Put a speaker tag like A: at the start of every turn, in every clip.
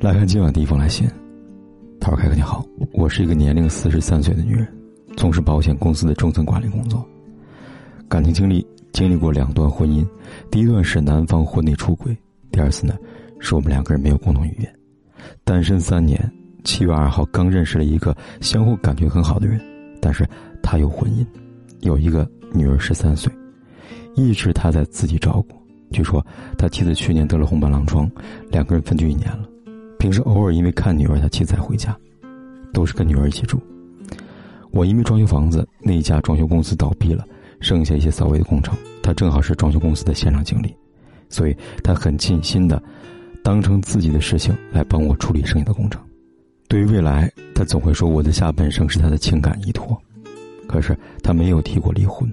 A: 来看今晚第一封来信，他说：“凯哥你好，我是一个年龄四十三岁的女人，从事保险公司的中层管理工作。感情经历经历过两段婚姻，第一段是男方婚内出轨，第二次呢，是我们两个人没有共同语言。单身三年，七月二号刚认识了一个相互感觉很好的人，但是他有婚姻，有一个女儿十三岁，一直他在自己照顾。据说他妻子去年得了红斑狼疮，两个人分居一年了。”平时偶尔因为看女儿，他妻子才回家，都是跟女儿一起住。我因为装修房子，那家装修公司倒闭了，剩下一些扫尾的工程，他正好是装修公司的现场经理，所以他很尽心的，当成自己的事情来帮我处理剩下的工程。对于未来，他总会说我的下半生是他的情感依托，可是他没有提过离婚。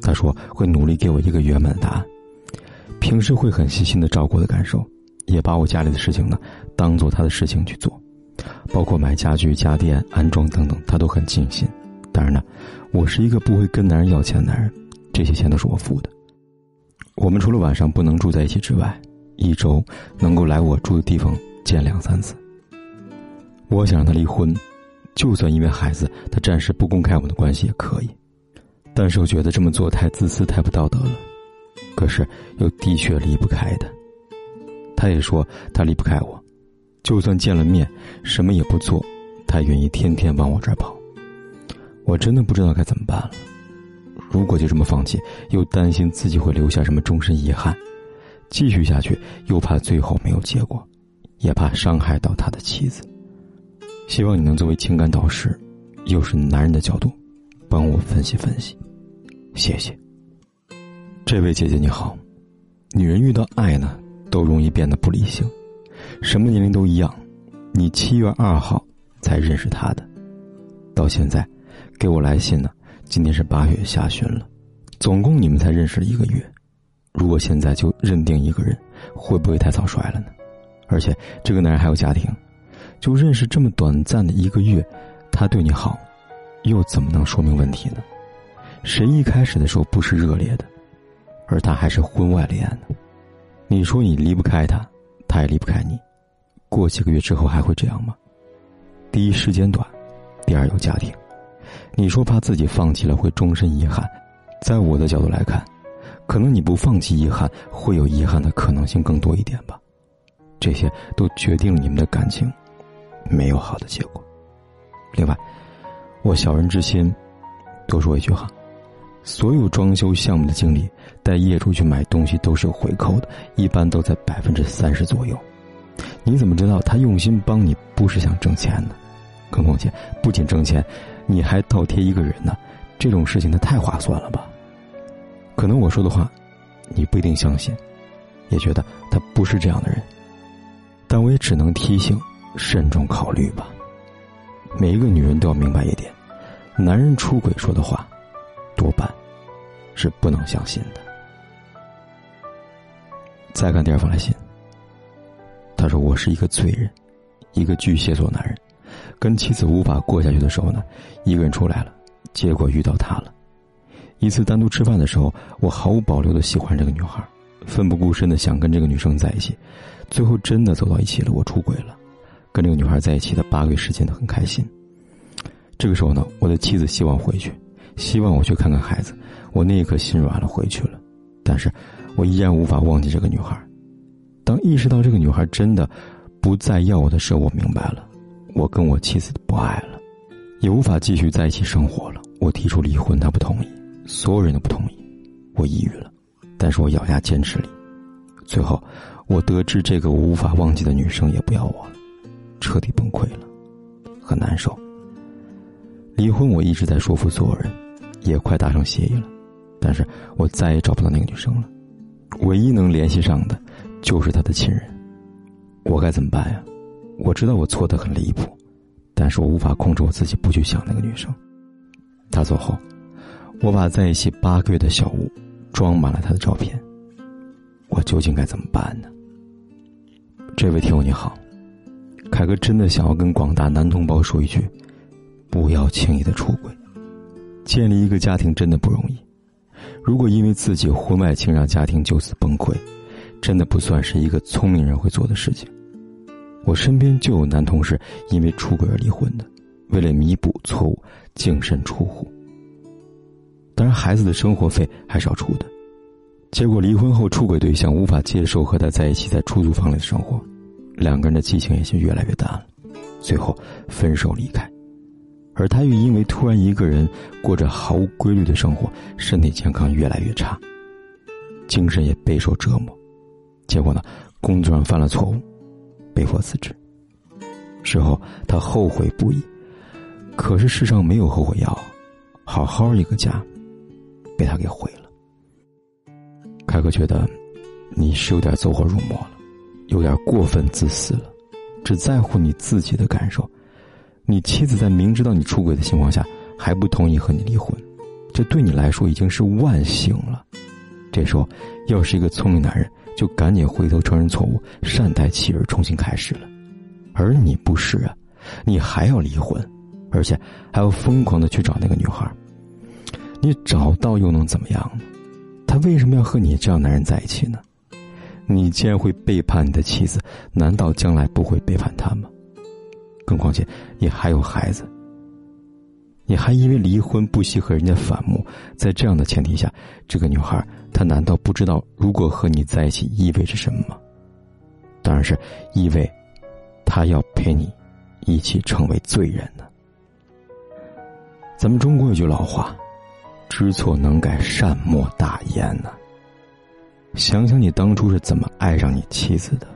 A: 他说会努力给我一个圆满的答案，平时会很细心的照顾我的感受。也把我家里的事情呢，当做他的事情去做，包括买家具、家电、安装等等，他都很尽心。当然呢，我是一个不会跟男人要钱的男人，这些钱都是我付的。我们除了晚上不能住在一起之外，一周能够来我住的地方见两三次。我想让他离婚，就算因为孩子，他暂时不公开我们的关系也可以。但是我觉得这么做太自私、太不道德了。可是又的确离不开的。他也说他离不开我，就算见了面，什么也不做，他愿意天天往我这儿跑。我真的不知道该怎么办了。如果就这么放弃，又担心自己会留下什么终身遗憾；继续下去，又怕最后没有结果，也怕伤害到他的妻子。希望你能作为情感导师，又是男人的角度，帮我分析分析。谢谢。这位姐姐你好，女人遇到爱呢？都容易变得不理性，什么年龄都一样。你七月二号才认识他的，到现在给我来信呢。今天是八月下旬了，总共你们才认识了一个月。如果现在就认定一个人，会不会太草率了呢？而且这个男人还有家庭，就认识这么短暂的一个月，他对你好，又怎么能说明问题呢？谁一开始的时候不是热烈的，而他还是婚外恋呢？你说你离不开他，他也离不开你，过几个月之后还会这样吗？第一时间短，第二有家庭，你说怕自己放弃了会终身遗憾，在我的角度来看，可能你不放弃遗憾，会有遗憾的可能性更多一点吧。这些都决定了你们的感情没有好的结果。另外，我小人之心，多说一句话。所有装修项目的经理带业主去买东西都是有回扣的，一般都在百分之三十左右。你怎么知道他用心帮你不是想挣钱呢？更况且不仅挣钱，你还倒贴一个人呢，这种事情他太划算了吧？可能我说的话，你不一定相信，也觉得他不是这样的人，但我也只能提醒，慎重考虑吧。每一个女人都要明白一点，男人出轨说的话，多半。是不能相信的。再看第二封来信，他说：“我是一个罪人，一个巨蟹座男人，跟妻子无法过下去的时候呢，一个人出来了，结果遇到他了。一次单独吃饭的时候，我毫无保留的喜欢这个女孩，奋不顾身的想跟这个女生在一起，最后真的走到一起了。我出轨了，跟这个女孩在一起的八个月时间都很开心。这个时候呢，我的妻子希望回去。”希望我去看看孩子，我那一刻心软了，回去了。但是，我依然无法忘记这个女孩。当意识到这个女孩真的不再要我的时候，我明白了，我跟我妻子不爱了，也无法继续在一起生活了。我提出离婚，她不同意，所有人都不同意，我抑郁了。但是我咬牙坚持了。最后，我得知这个我无法忘记的女生也不要我了，彻底崩溃了，很难受。离婚，我一直在说服所有人。也快达成协议了，但是我再也找不到那个女生了，唯一能联系上的，就是她的亲人。我该怎么办呀？我知道我错的很离谱，但是我无法控制我自己不去想那个女生。她走后，我把在一起八个月的小屋装满了她的照片。我究竟该怎么办呢？这位听友你好，凯哥真的想要跟广大男同胞说一句：不要轻易的出轨。建立一个家庭真的不容易，如果因为自己婚外情让家庭就此崩溃，真的不算是一个聪明人会做的事情。我身边就有男同事因为出轨而离婚的，为了弥补错误，净身出户。当然，孩子的生活费还是要出的。结果离婚后，出轨对象无法接受和他在一起在出租房里的生活，两个人的激情也就越来越淡了，最后分手离开。而他又因为突然一个人过着毫无规律的生活，身体健康越来越差，精神也备受折磨。结果呢，工作上犯了错误，被迫辞职。事后他后悔不已，可是世上没有后悔药，好好一个家，被他给毁了。凯哥觉得，你是有点走火入魔了，有点过分自私了，只在乎你自己的感受。你妻子在明知道你出轨的情况下，还不同意和你离婚，这对你来说已经是万幸了。这时候，要是一个聪明男人，就赶紧回头承认错误，善待妻儿，重新开始了。而你不是啊，你还要离婚，而且还要疯狂的去找那个女孩。你找到又能怎么样呢？他为什么要和你这样男人在一起呢？你既然会背叛你的妻子，难道将来不会背叛他吗？更况且你还有孩子，你还因为离婚不惜和人家反目，在这样的前提下，这个女孩她难道不知道如果和你在一起意味着什么吗？当然是意味，她要陪你一起成为罪人呢。咱们中国有句老话。知错能改，善莫大焉呢。想想你当初是怎么爱上你妻子的，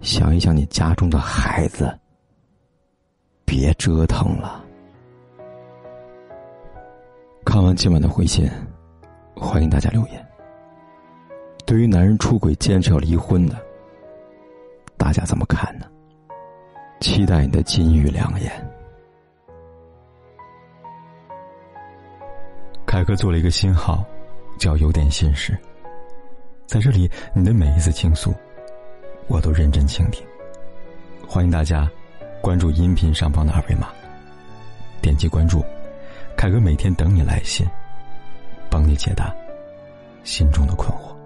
A: 想一想你家中的孩子，别折腾了。看完今晚的回信，欢迎大家留言。对于男人出轨坚持要离婚的，大家怎么看呢？期待你的金玉良言。凯哥做了一个新号，叫“有点心事”。在这里，你的每一次倾诉，我都认真倾听。欢迎大家关注音频上方的二维码，点击关注，凯哥每天等你来信，帮你解答心中的困惑。